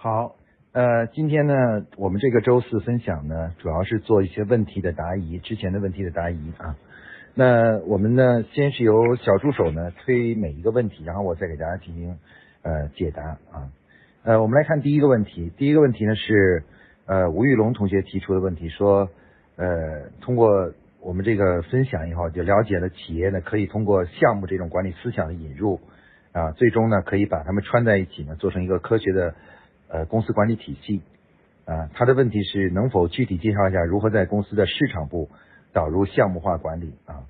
好，呃，今天呢，我们这个周四分享呢，主要是做一些问题的答疑，之前的问题的答疑啊。那我们呢，先是由小助手呢推每一个问题，然后我再给大家进行呃解答啊。呃，我们来看第一个问题，第一个问题呢是呃吴玉龙同学提出的问题，说呃通过我们这个分享以后，就了解了企业呢可以通过项目这种管理思想的引入啊，最终呢可以把它们串在一起呢，做成一个科学的呃公司管理体系啊。他的问题是能否具体介绍一下如何在公司的市场部导入项目化管理啊？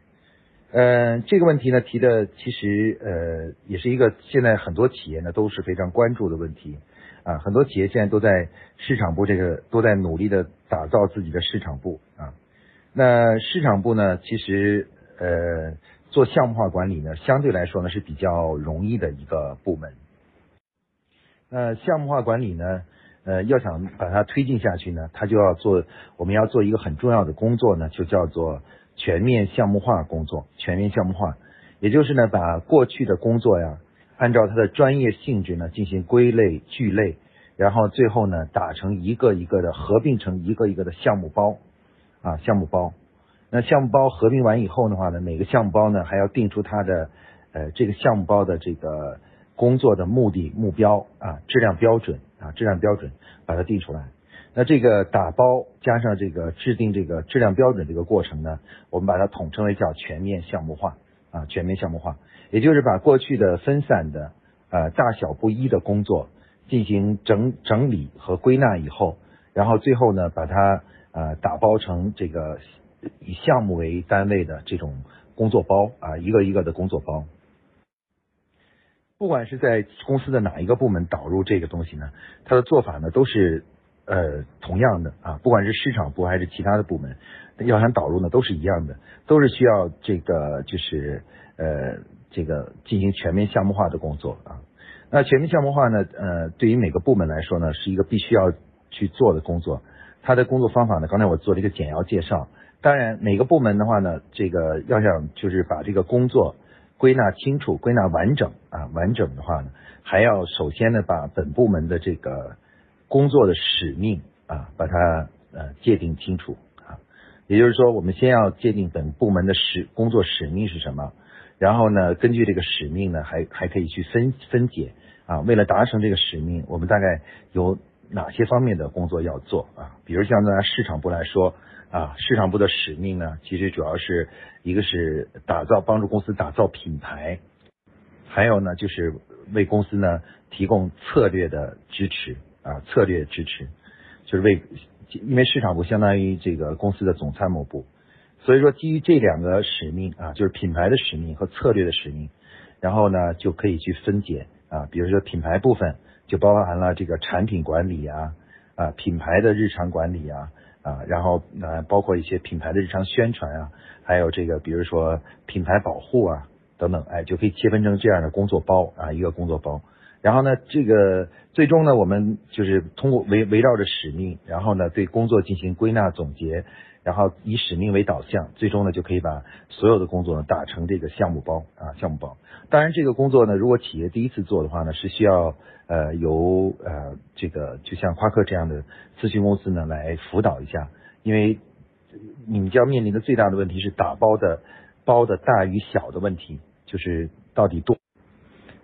呃，这个问题呢提的其实呃也是一个现在很多企业呢都是非常关注的问题啊，很多企业现在都在市场部这个都在努力的打造自己的市场部啊。那市场部呢，其实呃做项目化管理呢，相对来说呢是比较容易的一个部门。那项目化管理呢，呃要想把它推进下去呢，它就要做我们要做一个很重要的工作呢，就叫做。全面项目化工作，全面项目化，也就是呢，把过去的工作呀，按照它的专业性质呢进行归类聚类，然后最后呢打成一个一个的合并成一个一个的项目包啊，项目包。那项目包合并完以后的话呢，每个项目包呢还要定出它的呃这个项目包的这个工作的目的目标啊，质量标准啊，质量标准把它定出来。那这个打包加上这个制定这个质量标准这个过程呢，我们把它统称为叫全面项目化啊，全面项目化，也就是把过去的分散的呃大小不一的工作进行整整理和归纳以后，然后最后呢把它呃打包成这个以项目为单位的这种工作包啊，一个一个的工作包。不管是在公司的哪一个部门导入这个东西呢，它的做法呢都是。呃，同样的啊，不管是市场部还是其他的部门，要想导入呢，都是一样的，都是需要这个就是呃这个进行全面项目化的工作啊。那全面项目化呢，呃，对于每个部门来说呢，是一个必须要去做的工作。它的工作方法呢，刚才我做了一个简要介绍。当然，每个部门的话呢，这个要想就是把这个工作归纳清楚、归纳完整啊，完整的话呢，还要首先呢，把本部门的这个。工作的使命啊，把它呃界定清楚啊，也就是说，我们先要界定本部门的使工作使命是什么，然后呢，根据这个使命呢，还还可以去分分解啊，为了达成这个使命，我们大概有哪些方面的工作要做啊？比如像在市场部来说啊，市场部的使命呢，其实主要是一个是打造帮助公司打造品牌，还有呢就是为公司呢提供策略的支持。啊，策略支持就是为，因为市场部相当于这个公司的总参谋部，所以说基于这两个使命啊，就是品牌的使命和策略的使命，然后呢就可以去分解啊，比如说品牌部分就包含了这个产品管理啊啊品牌的日常管理啊啊，然后呃包括一些品牌的日常宣传啊，还有这个比如说品牌保护啊等等，哎就可以切分成这样的工作包啊一个工作包。然后呢，这个最终呢，我们就是通过围围绕着使命，然后呢，对工作进行归纳总结，然后以使命为导向，最终呢，就可以把所有的工作呢打成这个项目包啊，项目包。当然，这个工作呢，如果企业第一次做的话呢，是需要呃由呃这个就像夸克这样的咨询公司呢来辅导一下，因为你们将面临的最大的问题是打包的包的大与小的问题，就是到底多。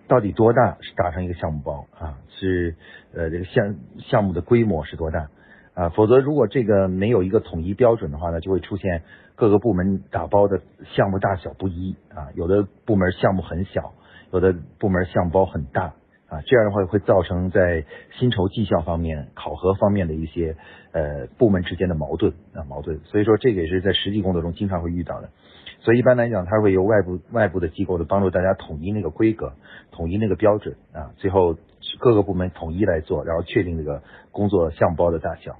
到底多大是达成一个项目包啊？是呃这个项项目的规模是多大啊？否则如果这个没有一个统一标准的话呢，就会出现各个部门打包的项目大小不一啊。有的部门项目很小，有的部门项包很大啊。这样的话会造成在薪酬绩效方面、考核方面的一些呃部门之间的矛盾啊矛盾。所以说这个也是在实际工作中经常会遇到的。所以一般来讲，它会由外部外部的机构的帮助大家统一那个规格，统一那个标准啊，最后各个部门统一来做，然后确定这个工作项目包的大小。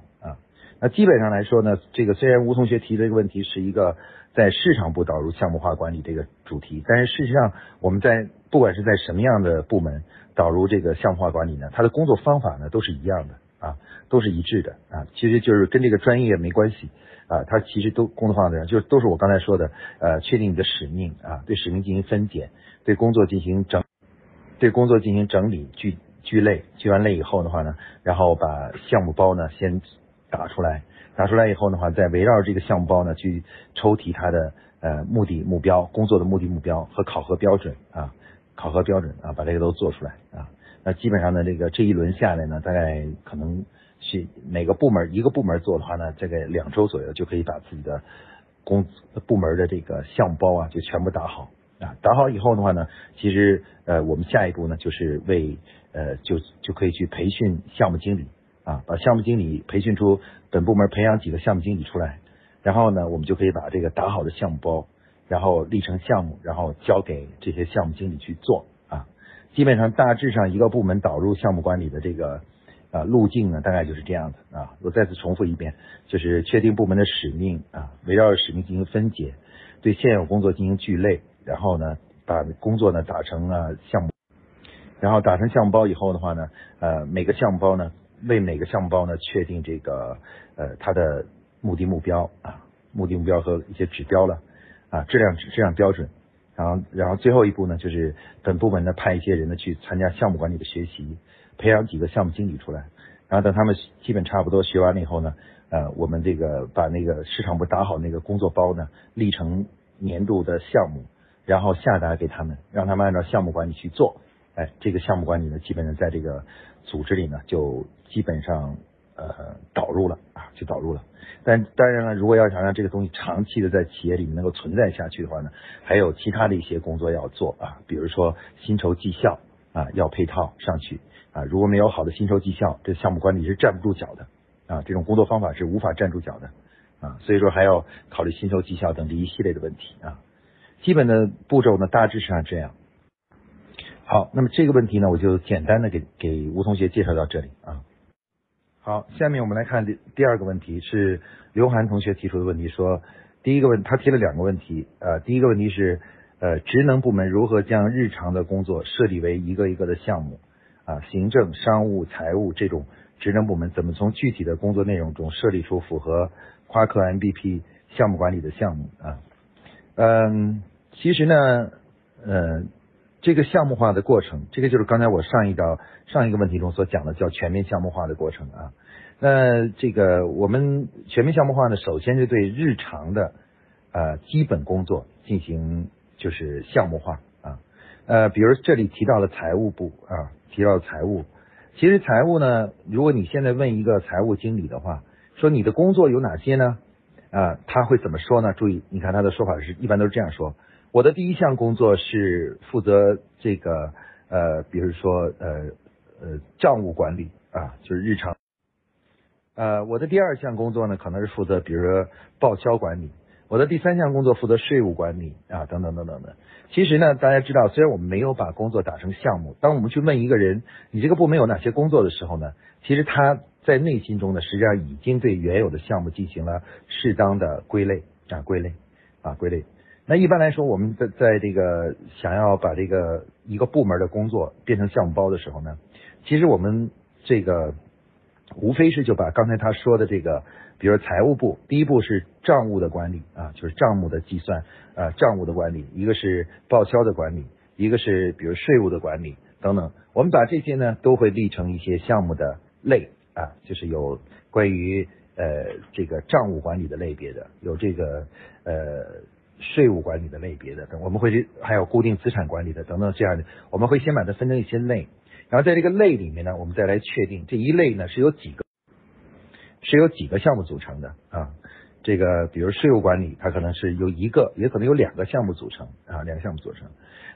那基本上来说呢，这个虽然吴同学提的这个问题是一个在市场部导入项目化管理这个主题，但是事实上我们在不管是在什么样的部门导入这个项目化管理呢，它的工作方法呢都是一样的啊，都是一致的啊，其实就是跟这个专业没关系。啊，它其实都工作方法就是都是我刚才说的，呃，确定你的使命啊，对使命进行分解，对工作进行整，对工作进行整理、聚聚类，聚完类以后的话呢，然后把项目包呢先打出来，打出来以后的话，再围绕这个项目包呢去抽提它的呃目的目标、工作的目的目标和考核标准啊，考核标准啊，把这个都做出来啊。那基本上呢，这个这一轮下来呢，大概可能是每个部门一个部门做的话呢，这个两周左右就可以把自己的工部门的这个项目包啊就全部打好啊。打好以后的话呢，其实呃我们下一步呢就是为呃就就可以去培训项目经理啊，把项目经理培训出本部门培养几个项目经理出来，然后呢我们就可以把这个打好的项目包，然后立成项目，然后交给这些项目经理去做。啊基本上大致上一个部门导入项目管理的这个啊路径呢，大概就是这样的啊。我再次重复一遍，就是确定部门的使命啊，围绕着使命进行分解，对现有工作进行聚类，然后呢把工作呢打成了项目，然后打成项目包以后的话呢，呃每个项目包呢为每个项目包呢确定这个呃它的目的目标啊目的目标和一些指标了啊质量质量标准。然后，然后最后一步呢，就是本部门呢派一些人呢去参加项目管理的学习，培养几个项目经理出来。然后等他们基本差不多学完了以后呢，呃，我们这个把那个市场部打好那个工作包呢，立成年度的项目，然后下达给他们，让他们按照项目管理去做。哎，这个项目管理呢，基本上在这个组织里呢，就基本上。呃，导入了啊，就导入了。但当然了，如果要想让这个东西长期的在企业里面能够存在下去的话呢，还有其他的一些工作要做啊，比如说薪酬绩效啊，要配套上去啊。如果没有好的薪酬绩效，这项目管理是站不住脚的啊。这种工作方法是无法站住脚的啊。所以说还要考虑薪酬绩效等这一系列的问题啊。基本的步骤呢，大致上这样。好，那么这个问题呢，我就简单的给给吴同学介绍到这里啊。好，下面我们来看第第二个问题，是刘涵同学提出的问题。说第一个问，他提了两个问题。呃，第一个问题是，呃，职能部门如何将日常的工作设立为一个一个的项目？啊，行政、商务、财务这种职能部门怎么从具体的工作内容中设立出符合夸克 MVP 项目管理的项目？啊，嗯，其实呢，呃，这个项目化的过程，这个就是刚才我上一道上一个问题中所讲的叫全面项目化的过程啊。那这个我们全面项目化呢，首先是对日常的呃基本工作进行就是项目化啊。呃，比如这里提到了财务部啊，提到财务，其实财务呢，如果你现在问一个财务经理的话，说你的工作有哪些呢？啊，他会怎么说呢？注意，你看他的说法是一般都是这样说。我的第一项工作是负责这个呃，比如说呃呃账务管理啊，就是日常。呃，我的第二项工作呢，可能是负责比如说报销管理。我的第三项工作负责税务管理啊，等等等等的。其实呢，大家知道，虽然我们没有把工作打成项目，当我们去问一个人你这个部门有哪些工作的时候呢，其实他在内心中呢，实际上已经对原有的项目进行了适当的归类啊，归类啊，归类。那一般来说，我们在在这个想要把这个一个部门的工作变成项目包的时候呢，其实我们这个无非是就把刚才他说的这个，比如财务部，第一步是账务的管理啊，就是账目的计算啊，账务的管理，一个是报销的管理，一个是比如税务的管理等等，我们把这些呢都会立成一些项目的类啊，就是有关于呃这个账务管理的类别的，有这个呃。税务管理的类别的等，我们会去还有固定资产管理的等等这样的，我们会先把它分成一些类，然后在这个类里面呢，我们再来确定这一类呢是由几个是由几个项目组成的啊。这个比如税务管理，它可能是由一个，也可能有两个项目组成啊，两个项目组成。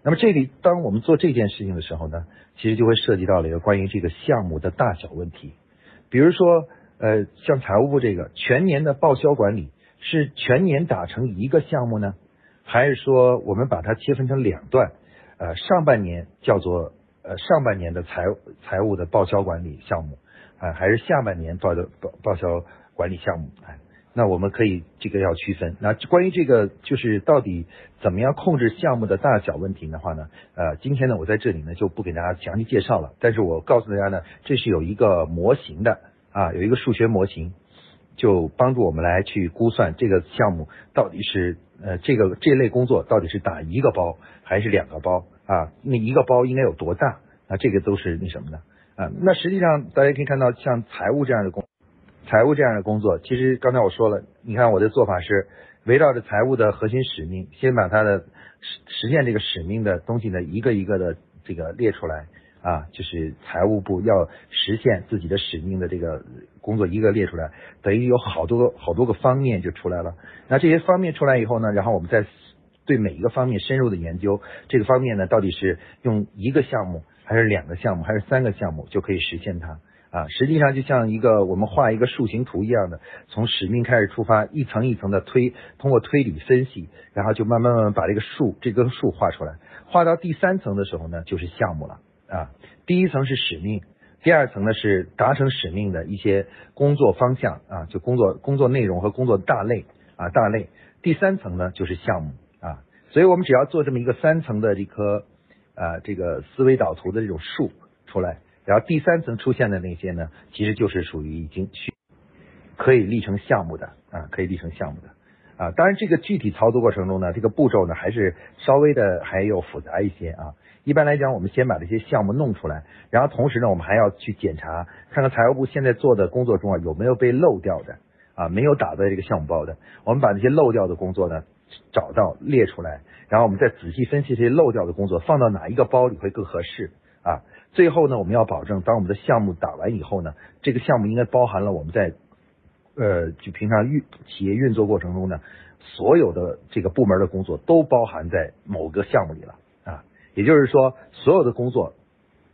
那么这里当我们做这件事情的时候呢，其实就会涉及到了一个关于这个项目的大小问题。比如说呃，像财务部这个全年的报销管理。是全年打成一个项目呢，还是说我们把它切分成两段？呃，上半年叫做呃上半年的财财务的报销管理项目啊，还是下半年报的报报销管理项目？哎，那我们可以这个要区分。那关于这个就是到底怎么样控制项目的大小问题的话呢？呃，今天呢我在这里呢就不给大家详细介绍了，但是我告诉大家呢，这是有一个模型的啊，有一个数学模型。就帮助我们来去估算这个项目到底是呃这个这类工作到底是打一个包还是两个包啊？那一个包应该有多大？啊，这个都是那什么的啊，那实际上大家可以看到，像财务这样的工，财务这样的工作，其实刚才我说了，你看我的做法是围绕着财务的核心使命，先把它的实实现这个使命的东西呢，一个一个的这个列出来啊，就是财务部要实现自己的使命的这个工作一个列出来，等于有好多好多个方面就出来了。那这些方面出来以后呢，然后我们再对每一个方面深入的研究，这个方面呢到底是用一个项目。还是两个项目，还是三个项目就可以实现它啊？实际上就像一个我们画一个树形图一样的，从使命开始出发，一层一层的推，通过推理分析，然后就慢慢慢慢把这个树这根树画出来。画到第三层的时候呢，就是项目了啊。第一层是使命，第二层呢是达成使命的一些工作方向啊，就工作工作内容和工作大类啊大类。第三层呢就是项目啊。所以我们只要做这么一个三层的这颗。啊，这个思维导图的这种树出来，然后第三层出现的那些呢，其实就是属于已经去可以立成项目的啊，可以立成项目的啊。当然，这个具体操作过程中呢，这个步骤呢还是稍微的还有复杂一些啊。一般来讲，我们先把这些项目弄出来，然后同时呢，我们还要去检查，看看财务部现在做的工作中啊有没有被漏掉的啊，没有打在这个项目包的，我们把这些漏掉的工作呢。找到列出来，然后我们再仔细分析这些漏掉的工作，放到哪一个包里会更合适啊？最后呢，我们要保证，当我们的项目打完以后呢，这个项目应该包含了我们在呃就平常运企业运作过程中呢，所有的这个部门的工作都包含在某个项目里了。也就是说，所有的工作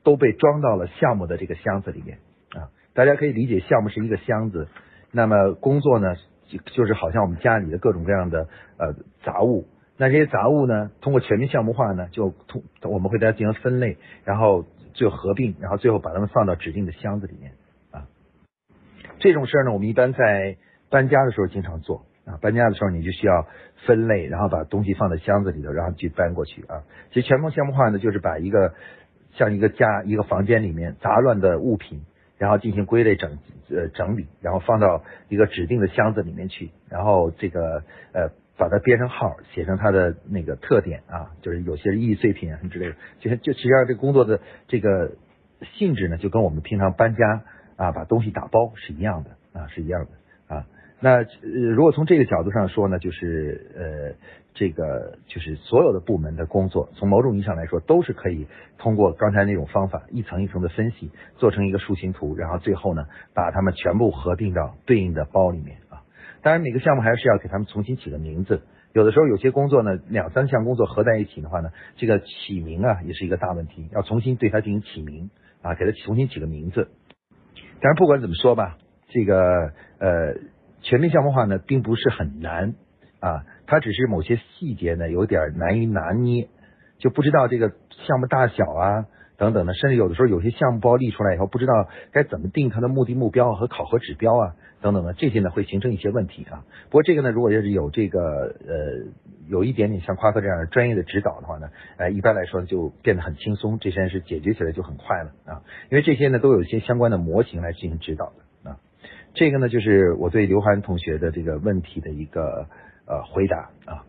都被装到了项目的这个箱子里面啊。大家可以理解，项目是一个箱子，那么工作呢？就就是好像我们家里的各种各样的呃杂物，那这些杂物呢，通过全面项目化呢，就通我们会大家进行分类，然后最后合并，然后最后把它们放到指定的箱子里面啊。这种事儿呢，我们一般在搬家的时候经常做啊。搬家的时候你就需要分类，然后把东西放在箱子里头，然后去搬过去啊。其实全面项目化呢，就是把一个像一个家一个房间里面杂乱的物品。然后进行归类整呃整理，然后放到一个指定的箱子里面去，然后这个呃把它编成号，写成它的那个特点啊，就是有些易碎品啊什么之类的，就就实际上这工作的这个性质呢，就跟我们平常搬家啊把东西打包是一样的啊是一样的。那呃如果从这个角度上说呢，就是呃。这个就是所有的部门的工作，从某种意义上来说，都是可以通过刚才那种方法，一层一层的分析，做成一个树形图，然后最后呢，把它们全部合并到对应的包里面啊。当然，每个项目还是要给他们重新起个名字。有的时候有些工作呢，两三项工作合在一起的话呢，这个起名啊也是一个大问题，要重新对它进行起名啊，给它重新起个名字。但是不管怎么说吧，这个呃全面项目化呢，并不是很难啊。它只是某些细节呢有点难以拿捏，就不知道这个项目大小啊等等的，甚至有的时候有些项目包立出来以后，不知道该怎么定它的目的目标和考核指标啊等等的，这些呢会形成一些问题啊。不过这个呢，如果要是有这个呃有一点点像夸克这样的专业的指导的话呢，呃一般来说就变得很轻松，这件事解决起来就很快了啊。因为这些呢都有一些相关的模型来进行指导的。这个呢就是我对刘涵同学的这个问题的一个。呃，回答啊，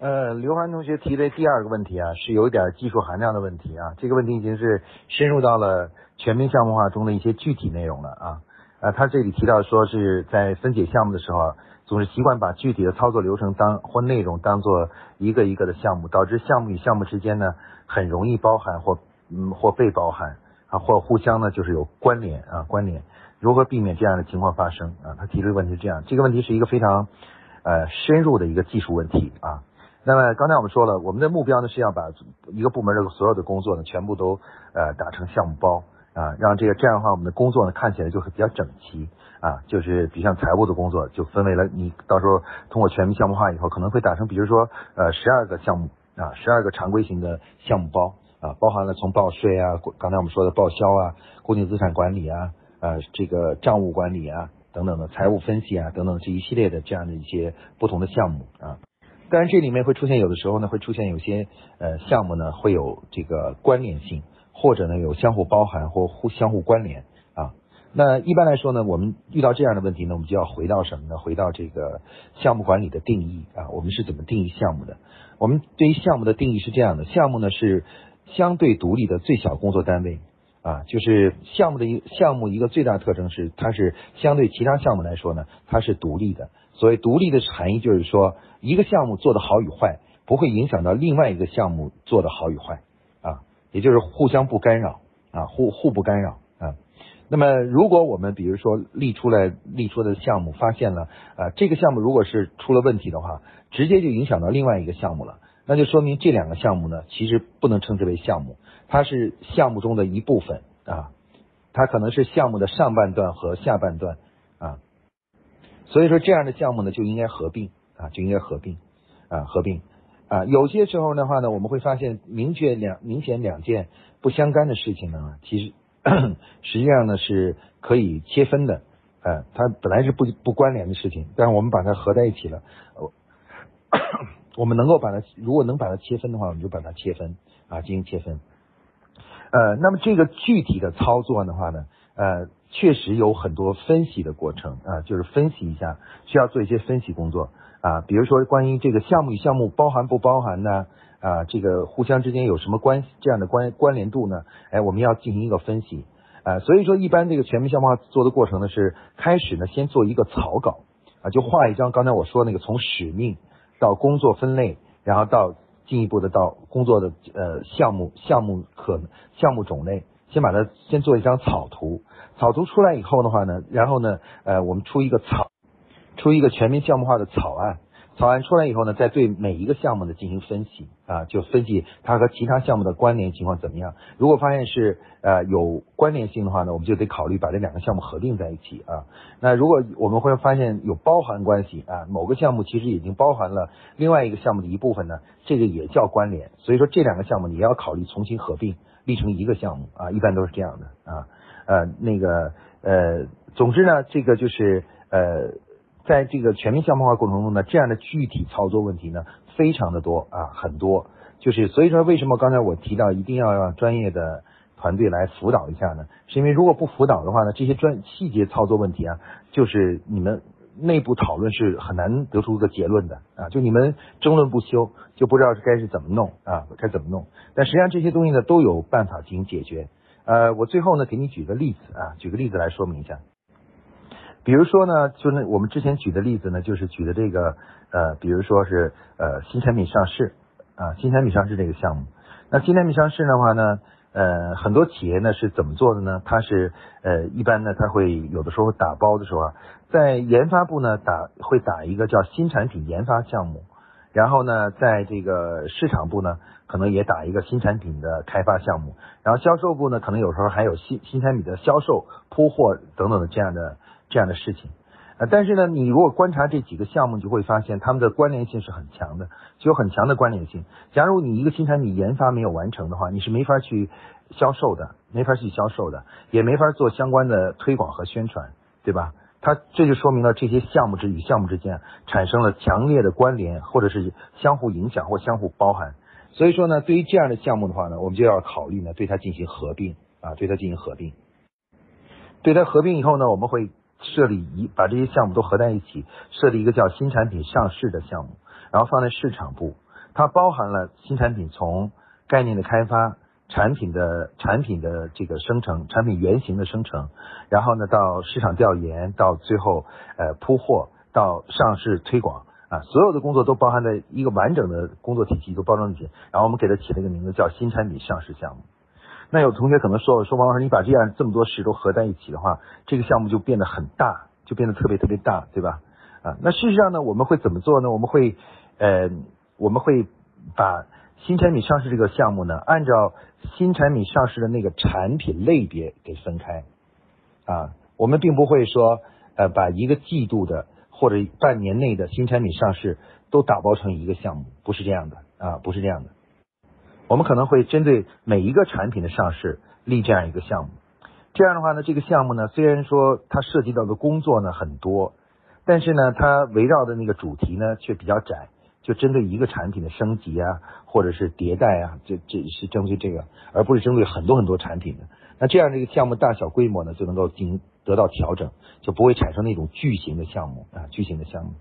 呃，刘涵同学提的第二个问题啊，是有点技术含量的问题啊。这个问题已经是深入到了全民项目化中的一些具体内容了啊。呃，他这里提到说是在分解项目的时候，总是习惯把具体的操作流程当或内容当做一个一个的项目，导致项目与项目之间呢很容易包含或嗯或被包含啊或互相呢就是有关联啊关联。如何避免这样的情况发生啊？他提出的问题是这样，这个问题是一个非常。呃，深入的一个技术问题啊。那么刚才我们说了，我们的目标呢是要把一个部门的所有的工作呢全部都呃打成项目包啊，让这个这样的话，我们的工作呢看起来就会比较整齐啊。就是比如像财务的工作，就分为了你到时候通过全面项目化以后，可能会打成比如说呃十二个项目啊，十二个常规型的项目包啊，包含了从报税啊，刚才我们说的报销啊，固定资产管理啊，呃这个账务管理啊。等等的财务分析啊，等等这一系列的这样的一些不同的项目啊，当然这里面会出现有的时候呢，会出现有些呃项目呢会有这个关联性，或者呢有相互包含或互相互关联啊。那一般来说呢，我们遇到这样的问题呢，我们就要回到什么呢？回到这个项目管理的定义啊，我们是怎么定义项目的？我们对于项目的定义是这样的：项目呢是相对独立的最小工作单位。啊，就是项目的一项目一个最大特征是，它是相对其他项目来说呢，它是独立的。所谓独立的含义就是说，一个项目做的好与坏，不会影响到另外一个项目做的好与坏啊，也就是互相不干扰啊，互互不干扰啊。那么，如果我们比如说立出来立出的项目发现了啊，这个项目如果是出了问题的话，直接就影响到另外一个项目了，那就说明这两个项目呢，其实不能称之为项目，它是项目中的一部分啊，它可能是项目的上半段和下半段啊。所以说，这样的项目呢，就应该合并啊，就应该合并啊，合并啊。有些时候的话呢，我们会发现明确两明显两件不相干的事情呢，其实 实际上呢是可以切分的，呃，它本来是不不关联的事情，但是我们把它合在一起了，我们能够把它，如果能把它切分的话，我们就把它切分啊，进行切分。呃，那么这个具体的操作的话呢，呃。确实有很多分析的过程啊，就是分析一下，需要做一些分析工作啊。比如说关于这个项目与项目包含不包含呢？啊，这个互相之间有什么关系这样的关关联度呢？哎，我们要进行一个分析啊。所以说，一般这个全面项目化做的过程呢，是开始呢先做一个草稿啊，就画一张刚才我说那个从使命到工作分类，然后到进一步的到工作的呃项目项目可项目种类，先把它先做一张草图。草图出来以后的话呢，然后呢，呃，我们出一个草，出一个全面项目化的草案。草案出来以后呢，再对每一个项目呢进行分析啊，就分析它和其他项目的关联情况怎么样。如果发现是呃有关联性的话呢，我们就得考虑把这两个项目合并在一起啊。那如果我们会发现有包含关系啊，某个项目其实已经包含了另外一个项目的一部分呢，这个也叫关联。所以说这两个项目你要考虑重新合并，立成一个项目啊，一般都是这样的啊。呃，那个呃，总之呢，这个就是呃，在这个全面项目化过程中呢，这样的具体操作问题呢，非常的多啊，很多。就是所以说，为什么刚才我提到一定要让专业的团队来辅导一下呢？是因为如果不辅导的话呢，这些专细节操作问题啊，就是你们内部讨论是很难得出一个结论的啊，就你们争论不休，就不知道该是怎么弄啊，该怎么弄。但实际上这些东西呢，都有办法进行解决。呃，我最后呢，给你举个例子啊，举个例子来说明一下。比如说呢，就那我们之前举的例子呢，就是举的这个呃，比如说是呃新产品上市啊，新产品上市这个项目。那新产品上市的话呢，呃，很多企业呢是怎么做的呢？它是呃一般呢，它会有的时候打包的时候啊，在研发部呢打会打一个叫新产品研发项目。然后呢，在这个市场部呢，可能也打一个新产品的开发项目，然后销售部呢，可能有时候还有新新产品的销售、铺货等等的这样的这样的事情。呃，但是呢，你如果观察这几个项目，就会发现他们的关联性是很强的，具有很强的关联性。假如你一个新产品研发没有完成的话，你是没法去销售的，没法去销售的，也没法做相关的推广和宣传，对吧？它这就说明了这些项目之与项目之间产生了强烈的关联，或者是相互影响或相互包含。所以说呢，对于这样的项目的话呢，我们就要考虑呢，对它进行合并啊，对它进行合并。对它合并以后呢，我们会设立一把这些项目都合在一起，设立一个叫新产品上市的项目，然后放在市场部，它包含了新产品从概念的开发。产品的产品的这个生成，产品原型的生成，然后呢，到市场调研，到最后呃铺货，到上市推广啊，所有的工作都包含在一个完整的工作体系，都包装进去。然后我们给它起了一个名字叫新产品上市项目。那有同学可能说说王老师，你把这样这么多事都合在一起的话，这个项目就变得很大，就变得特别特别大，对吧？啊，那事实上呢，我们会怎么做呢？我们会呃，我们会把。新产品上市这个项目呢，按照新产品上市的那个产品类别给分开啊，我们并不会说呃把一个季度的或者半年内的新产品上市都打包成一个项目，不是这样的啊，不是这样的。我们可能会针对每一个产品的上市立这样一个项目，这样的话呢，这个项目呢虽然说它涉及到的工作呢很多，但是呢它围绕的那个主题呢却比较窄。就针对一个产品的升级啊，或者是迭代啊，这这是针对这个，而不是针对很多很多产品的。那这样这个项目大小规模呢就能够进行得到调整，就不会产生那种巨型的项目啊，巨型的项目。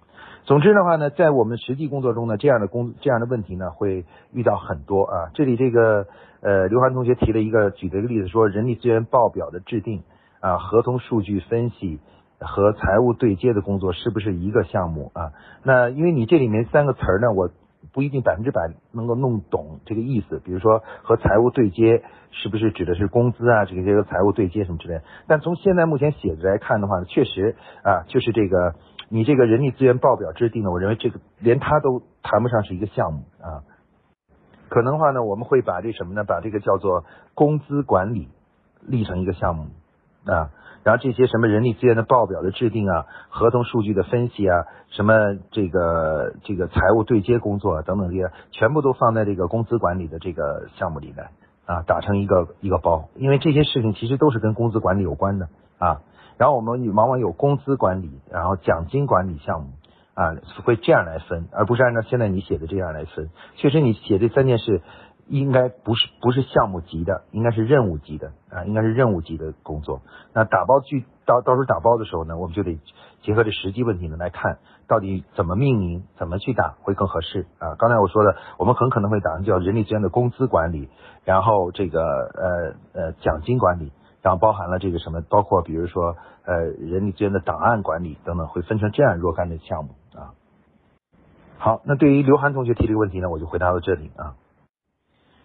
总之的话呢，在我们实际工作中呢，这样的工这样的问题呢会遇到很多啊。这里这个呃刘涵同学提了一个举的一个例子，说人力资源报表的制定啊，合同数据分析和财务对接的工作是不是一个项目啊？那因为你这里面三个词儿呢，我。不一定百分之百能够弄懂这个意思，比如说和财务对接，是不是指的是工资啊？这个这个财务对接什么之类。但从现在目前写的来看的话呢，确实啊，就是这个你这个人力资源报表制定呢，我认为这个连它都谈不上是一个项目啊。可能的话呢，我们会把这什么呢？把这个叫做工资管理立成一个项目啊。然后这些什么人力资源的报表的制定啊，合同数据的分析啊，什么这个这个财务对接工作等等这些，全部都放在这个工资管理的这个项目里来啊，打成一个一个包。因为这些事情其实都是跟工资管理有关的啊。然后我们往往有工资管理，然后奖金管理项目啊，会这样来分，而不是按照现在你写的这样来分。确实你写这三件事。应该不是不是项目级的，应该是任务级的啊，应该是任务级的工作。那打包去到到时候打包的时候呢，我们就得结合这实际问题呢来看，到底怎么命名，怎么去打会更合适啊。刚才我说的，我们很可能会打成叫人力资源的工资管理，然后这个呃呃奖金管理，然后包含了这个什么，包括比如说呃人力资源的档案管理等等，会分成这样若干的项目啊。好，那对于刘涵同学提这个问题呢，我就回答到这里啊。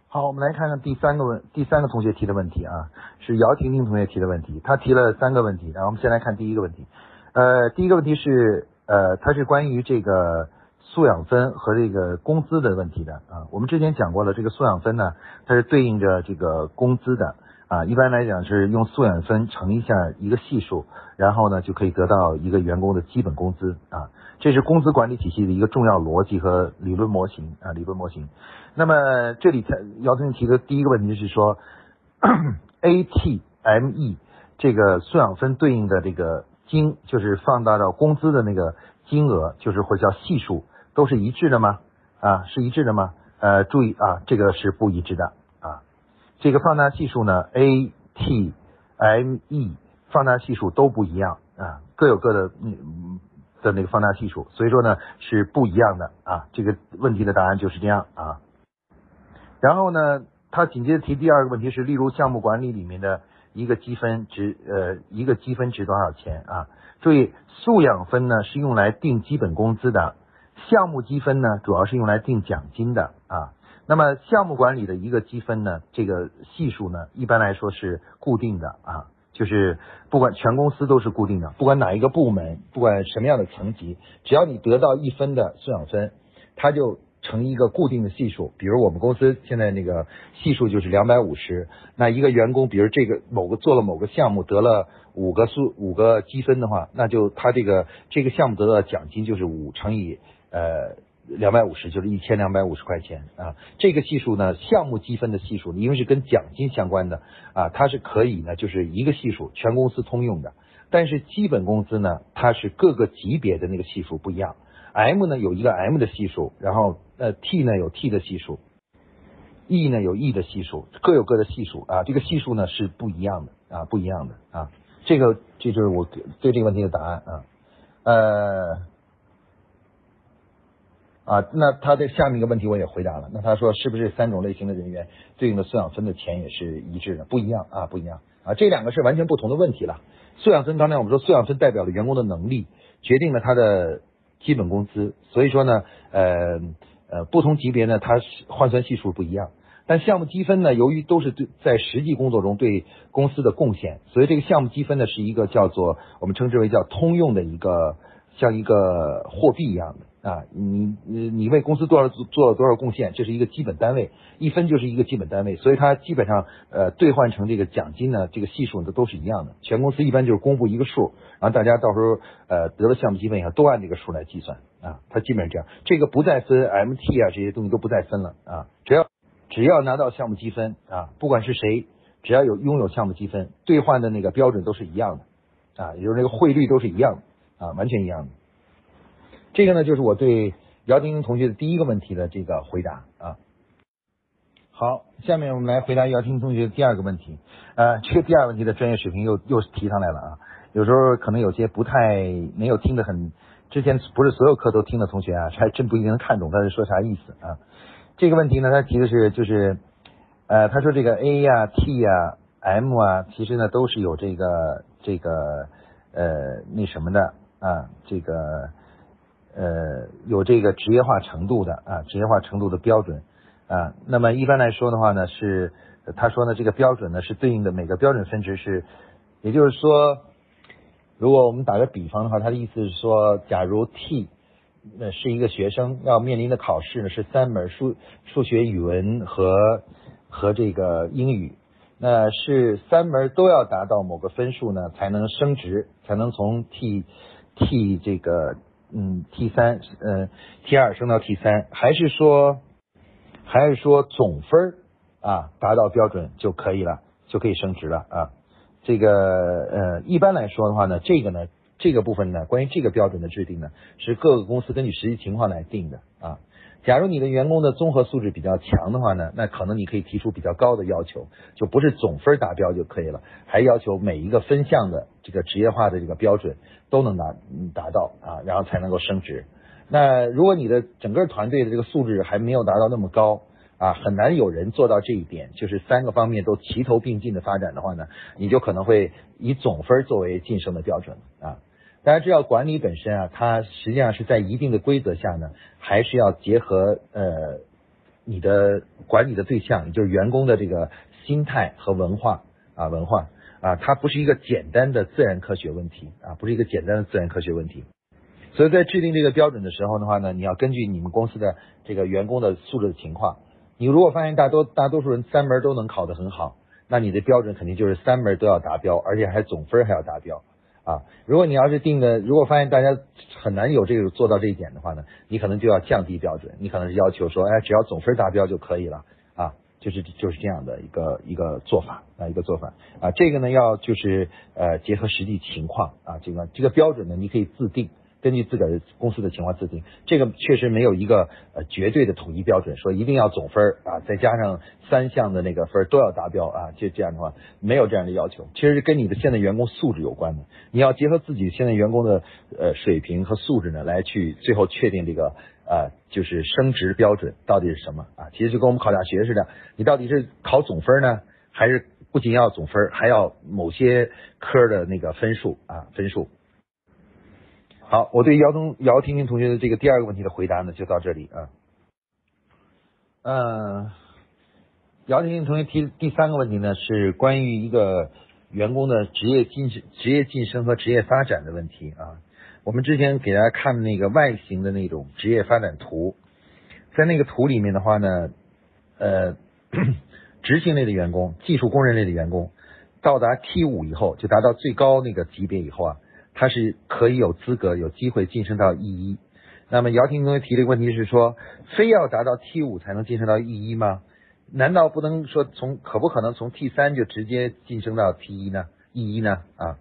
好，我们来看看第三个问，第三个同学提的问题啊，是姚婷婷同学提的问题。他提了三个问题，然后我们先来看第一个问题。呃，第一个问题是，呃，它是关于这个素养分和这个工资的问题的啊。我们之前讲过了，这个素养分呢，它是对应着这个工资的啊。一般来讲是用素养分乘一下一个系数，然后呢就可以得到一个员工的基本工资啊。这是工资管理体系的一个重要逻辑和理论模型啊，理论模型。那么这里姚同学提的第一个问题是说，ATME 这个素养分对应的这个金，就是放大到工资的那个金额，就是或叫系数，都是一致的吗？啊，是一致的吗？呃，注意啊，这个是不一致的。这个放大系数呢，ATME 放大系数都不一样啊，各有各的嗯。的那个放大系数，所以说呢是不一样的啊。这个问题的答案就是这样啊。然后呢，他紧接着提第二个问题是，例如项目管理里面的一个积分值，呃，一个积分值多少钱啊？注意，素养分呢是用来定基本工资的，项目积分呢主要是用来定奖金的啊。那么项目管理的一个积分呢，这个系数呢一般来说是固定的啊。就是不管全公司都是固定的，不管哪一个部门，不管什么样的层级，只要你得到一分的素养分，它就成一个固定的系数。比如我们公司现在那个系数就是两百五十，那一个员工，比如这个某个做了某个项目得了五个素五个积分的话，那就他这个这个项目得到的奖金就是五乘以呃。两百五十就是一千两百五十块钱啊，这个系数呢，项目积分的系数，因为是跟奖金相关的啊，它是可以呢，就是一个系数，全公司通用的。但是基本工资呢，它是各个级别的那个系数不一样，M 呢有一个 M 的系数，然后呃 T 呢有 T 的系数，E 呢有 E 的系数，各有各的系数啊，这个系数呢是不一样的啊，不一样的啊，这个这就是我对这个问题的答案啊，呃。啊，那他的下面一个问题我也回答了。那他说是不是三种类型的人员对应的素养分的钱也是一致的？不一样啊，不一样啊，这两个是完全不同的问题了。素养分刚才我们说，素养分代表了员工的能力，决定了他的基本工资。所以说呢，呃呃，不同级别呢，它换算系数不一样。但项目积分呢，由于都是对在实际工作中对公司的贡献，所以这个项目积分呢是一个叫做我们称之为叫通用的一个像一个货币一样的。啊，你你你为公司多少做了多少贡献，这是一个基本单位，一分就是一个基本单位，所以它基本上呃兑换成这个奖金呢，这个系数呢都是一样的。全公司一般就是公布一个数，然后大家到时候呃得了项目积分以后都按这个数来计算啊，它基本上这样，这个不再分 MT 啊这些东西都不再分了啊，只要只要拿到项目积分啊，不管是谁，只要有拥有项目积分，兑换的那个标准都是一样的啊，也就是那个汇率都是一样的啊，完全一样的。这个呢，就是我对姚婷婷同学的第一个问题的这个回答啊。好，下面我们来回答姚婷同学第二个问题。呃，这个第二个问题的专业水平又又提上来了啊。有时候可能有些不太没有听得很，之前不是所有课都听的同学啊，还真不一定能看懂他是说啥意思啊。这个问题呢，他提的是就是呃，他说这个 A 呀、T 呀、M 啊，其实呢都是有这个这个呃那什么的啊，这个呃有这个职业化程度的啊，职业化程度的标准啊。那么一般来说的话呢，是他说呢这个标准呢是对应的每个标准分值是，也就是说。如果我们打个比方的话，他的意思是说，假如 T 那是一个学生要面临的考试呢是三门数数学、语文和和这个英语，那是三门都要达到某个分数呢才能升职，才能从 T T 这个嗯 T 三呃 T 二升到 T 三，还是说还是说总分啊达到标准就可以了，就可以升职了啊？这个呃，一般来说的话呢，这个呢，这个部分呢，关于这个标准的制定呢，是各个公司根据实际情况来定的啊。假如你的员工的综合素质比较强的话呢，那可能你可以提出比较高的要求，就不是总分达标就可以了，还要求每一个分项的这个职业化的这个标准都能达达到啊，然后才能够升职。那如果你的整个团队的这个素质还没有达到那么高，啊，很难有人做到这一点，就是三个方面都齐头并进的发展的话呢，你就可能会以总分作为晋升的标准啊。大家知道，管理本身啊，它实际上是在一定的规则下呢，还是要结合呃你的管理的对象，也就是员工的这个心态和文化啊文化啊，它不是一个简单的自然科学问题啊，不是一个简单的自然科学问题。所以在制定这个标准的时候的话呢，你要根据你们公司的这个员工的素质的情况。你如果发现大多大多数人三门都能考得很好，那你的标准肯定就是三门都要达标，而且还总分还要达标啊。如果你要是定的，如果发现大家很难有这个做到这一点的话呢，你可能就要降低标准，你可能是要求说，哎，只要总分达标就可以了啊，就是就是这样的一个一个做法啊，一个做法啊。这个呢要就是呃结合实际情况啊，这个这个标准呢你可以自定。根据自个儿公司的情况自定，这个确实没有一个呃绝对的统一标准，说一定要总分啊，再加上三项的那个分都要达标啊，就这样的话没有这样的要求，其实跟你的现在员工素质有关的，你要结合自己现在员工的呃水平和素质呢，来去最后确定这个呃就是升职标准到底是什么啊，其实就跟我们考大学似的，你到底是考总分呢，还是不仅要总分，还要某些科的那个分数啊分数。好，我对姚东姚婷婷同学的这个第二个问题的回答呢，就到这里啊。嗯，姚婷婷同学提第三个问题呢，是关于一个员工的职业晋、职业晋升和职业发展的问题啊。我们之前给大家看那个外形的那种职业发展图，在那个图里面的话呢，呃，执行类的员工、技术工人类的员工，到达 T 五以后，就达到最高那个级别以后啊。他是可以有资格、有机会晋升到 E 一。那么姚婷同学提的问题是说，非要达到 T 五才能晋升到 E 一吗？难道不能说从可不可能从 T 三就直接晋升到 T 一呢？E 一呢？啊，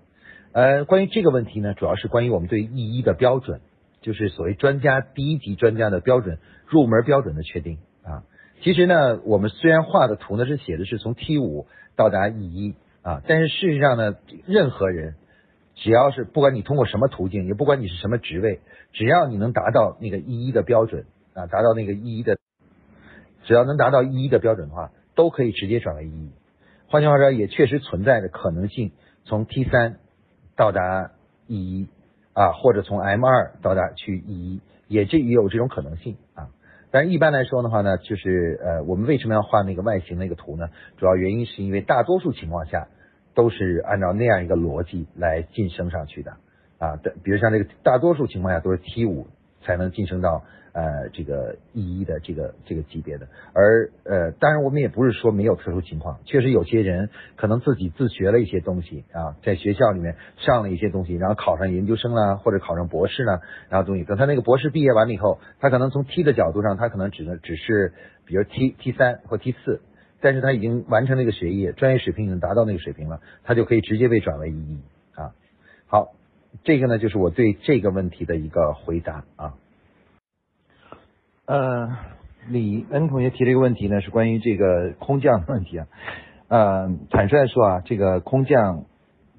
呃，关于这个问题呢，主要是关于我们对 E 一的标准，就是所谓专家第一级专家的标准、入门标准的确定啊。其实呢，我们虽然画的图呢是写的是从 T 五到达 E 一啊，但是事实上呢，任何人。只要是不管你通过什么途径，也不管你是什么职位，只要你能达到那个一一的标准啊，达到那个一一的，只要能达到一一的标准的话，都可以直接转为一一。换句话说，也确实存在的可能性，从 T 三到达一一啊，或者从 M 二到达去一一，也这也有这种可能性啊。但是一般来说的话呢，就是呃，我们为什么要画那个外形那个图呢？主要原因是因为大多数情况下。都是按照那样一个逻辑来晋升上去的啊，的，比如像这个大多数情况下都是 T 五才能晋升到呃这个 E 一的这个这个级别的，而呃当然我们也不是说没有特殊情况，确实有些人可能自己自学了一些东西啊，在学校里面上了一些东西，然后考上研究生啦，或者考上博士呢，然后东西等他那个博士毕业完了以后，他可能从 T 的角度上，他可能只能只是比如 T T 三或 T 四。但是他已经完成那个学业，专业水平已经达到那个水平了，他就可以直接被转为一一啊。好，这个呢就是我对这个问题的一个回答啊。呃，李恩同学提这个问题呢，是关于这个空降的问题啊。呃，坦率说啊，这个空降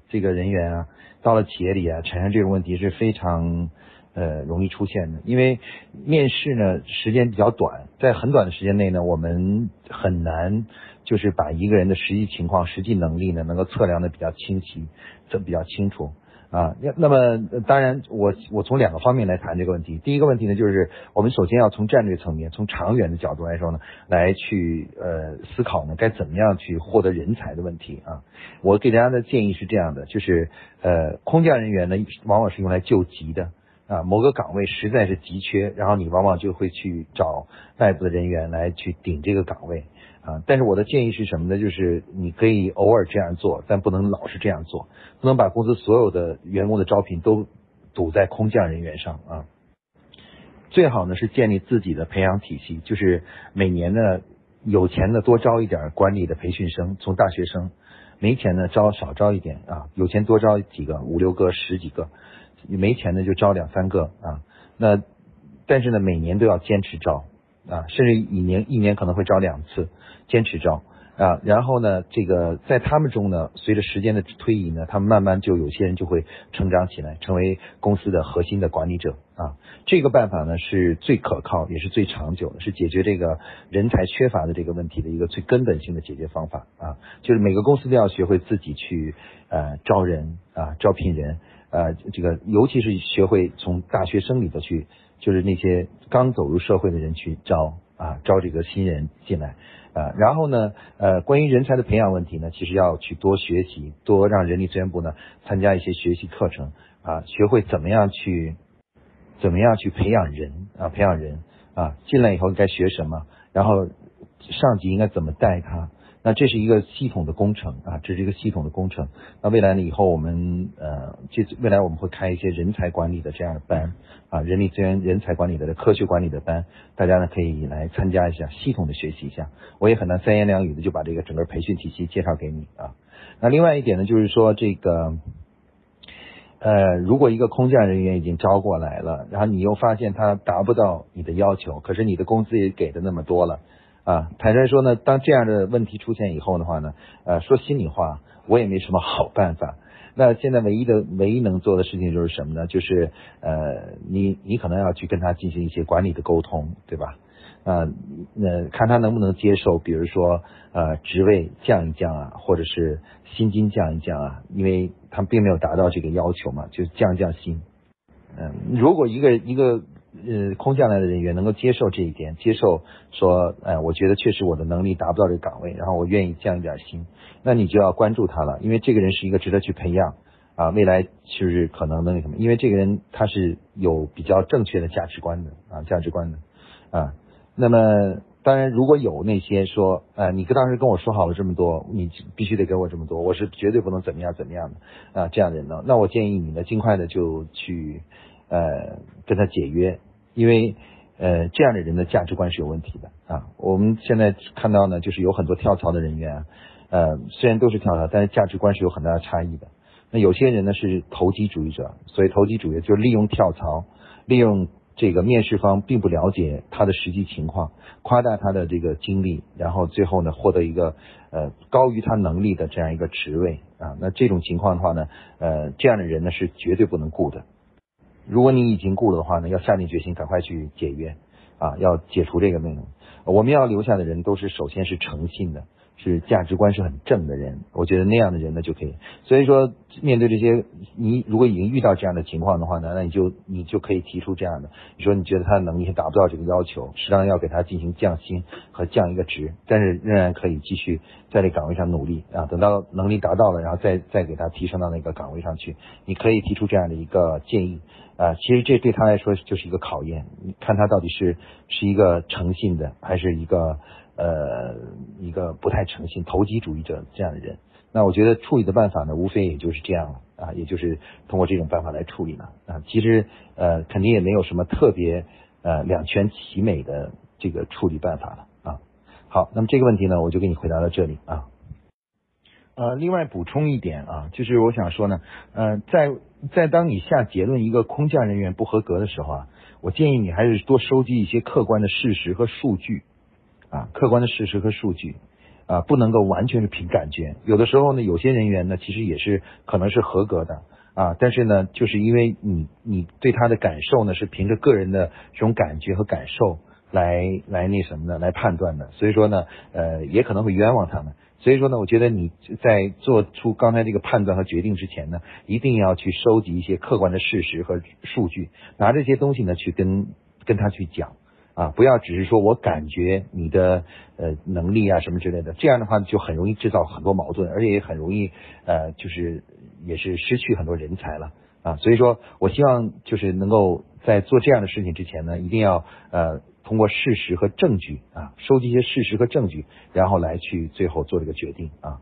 这个人员啊，到了企业里啊，产生这种问题是非常呃容易出现的。因为面试呢时间比较短，在很短的时间内呢，我们很难就是把一个人的实际情况、实际能力呢能够测量的比较清晰，这比较清楚。啊，那么当然，我我从两个方面来谈这个问题。第一个问题呢，就是我们首先要从战略层面、从长远的角度来说呢，来去呃思考呢，该怎么样去获得人才的问题啊。我给大家的建议是这样的，就是呃，空降人员呢，往往是用来救急的啊，某个岗位实在是急缺，然后你往往就会去找外部的人员来去顶这个岗位。啊，但是我的建议是什么呢？就是你可以偶尔这样做，但不能老是这样做，不能把公司所有的员工的招聘都堵在空降人员上啊。最好呢是建立自己的培养体系，就是每年呢有钱的多招一点管理的培训生，从大学生；没钱呢招少招一点啊，有钱多招几个，五六个、十几个；你没钱的就招两三个啊。那但是呢每年都要坚持招。啊，甚至一年一年可能会招两次，坚持招啊。然后呢，这个在他们中呢，随着时间的推移呢，他们慢慢就有些人就会成长起来，成为公司的核心的管理者啊。这个办法呢是最可靠，也是最长久的，是解决这个人才缺乏的这个问题的一个最根本性的解决方法啊。就是每个公司都要学会自己去呃招人啊，招聘人呃，这个尤其是学会从大学生里头去。就是那些刚走入社会的人去招啊，招这个新人进来啊，然后呢，呃，关于人才的培养问题呢，其实要去多学习，多让人力资源部呢参加一些学习课程啊，学会怎么样去怎么样去培养人啊，培养人啊，进来以后该学什么，然后上级应该怎么带他。那这是一个系统的工程啊，这是一个系统的工程。那未来呢？以后我们呃，这未来我们会开一些人才管理的这样的班啊，人力资源人才管理的科学管理的班，大家呢可以来参加一下，系统的学习一下。我也很难三言两语的就把这个整个培训体系介绍给你啊。那另外一点呢，就是说这个呃，如果一个空降人员已经招过来了，然后你又发现他达不到你的要求，可是你的工资也给的那么多了。啊，坦率说呢，当这样的问题出现以后的话呢，呃，说心里话，我也没什么好办法。那现在唯一的、唯一能做的事情就是什么呢？就是呃，你你可能要去跟他进行一些管理的沟通，对吧？啊，那看他能不能接受，比如说呃，职位降一降啊，或者是薪金降一降啊，因为他并没有达到这个要求嘛，就降降薪。嗯，如果一个一个。呃，空降来的人员能够接受这一点，接受说，哎，我觉得确实我的能力达不到这个岗位，然后我愿意降一点薪，那你就要关注他了，因为这个人是一个值得去培养啊，未来就是可能能什么，因为这个人他是有比较正确的价值观的啊，价值观的啊。那么当然，如果有那些说，呃，你当时跟我说好了这么多，你必须得给我这么多，我是绝对不能怎么样怎么样的啊，这样的人呢，那我建议你呢，尽快的就去。呃，跟他解约，因为呃这样的人的价值观是有问题的啊。我们现在看到呢，就是有很多跳槽的人员，呃，虽然都是跳槽，但是价值观是有很大的差异的。那有些人呢是投机主义者，所以投机主义就利用跳槽，利用这个面试方并不了解他的实际情况，夸大他的这个经历，然后最后呢获得一个呃高于他能力的这样一个职位啊。那这种情况的话呢，呃，这样的人呢是绝对不能雇的。如果你已经雇了的话呢，要下定决心，赶快去解约，啊，要解除这个内容。我们要留下的人都是首先是诚信的。是价值观是很正的人，我觉得那样的人呢就可以。所以说，面对这些，你如果已经遇到这样的情况的话呢，那你就你就可以提出这样的，你说你觉得他的能力是达不到这个要求，适当要给他进行降薪和降一个职，但是仍然可以继续在这岗位上努力啊。等到能力达到了，然后再再给他提升到那个岗位上去，你可以提出这样的一个建议啊。其实这对他来说就是一个考验，看他到底是是一个诚信的，还是一个。呃，一个不太诚信、投机主义者这样的人，那我觉得处理的办法呢，无非也就是这样啊，也就是通过这种办法来处理了啊。其实呃，肯定也没有什么特别呃两全其美的这个处理办法了啊。好，那么这个问题呢，我就给你回答到这里啊。呃，另外补充一点啊，就是我想说呢，呃，在在当你下结论一个空降人员不合格的时候啊。我建议你还是多收集一些客观的事实和数据啊，客观的事实和数据啊，不能够完全是凭感觉。有的时候呢，有些人员呢，其实也是可能是合格的啊，但是呢，就是因为你你对他的感受呢，是凭着个人的这种感觉和感受来来那什么的来判断的，所以说呢，呃，也可能会冤枉他们。所以说呢，我觉得你在做出刚才这个判断和决定之前呢，一定要去收集一些客观的事实和数据，拿这些东西呢去跟跟他去讲啊，不要只是说我感觉你的呃能力啊什么之类的，这样的话就很容易制造很多矛盾，而且也很容易呃就是也是失去很多人才了啊。所以说我希望就是能够在做这样的事情之前呢，一定要呃。通过事实和证据啊，收集一些事实和证据，然后来去最后做这个决定啊。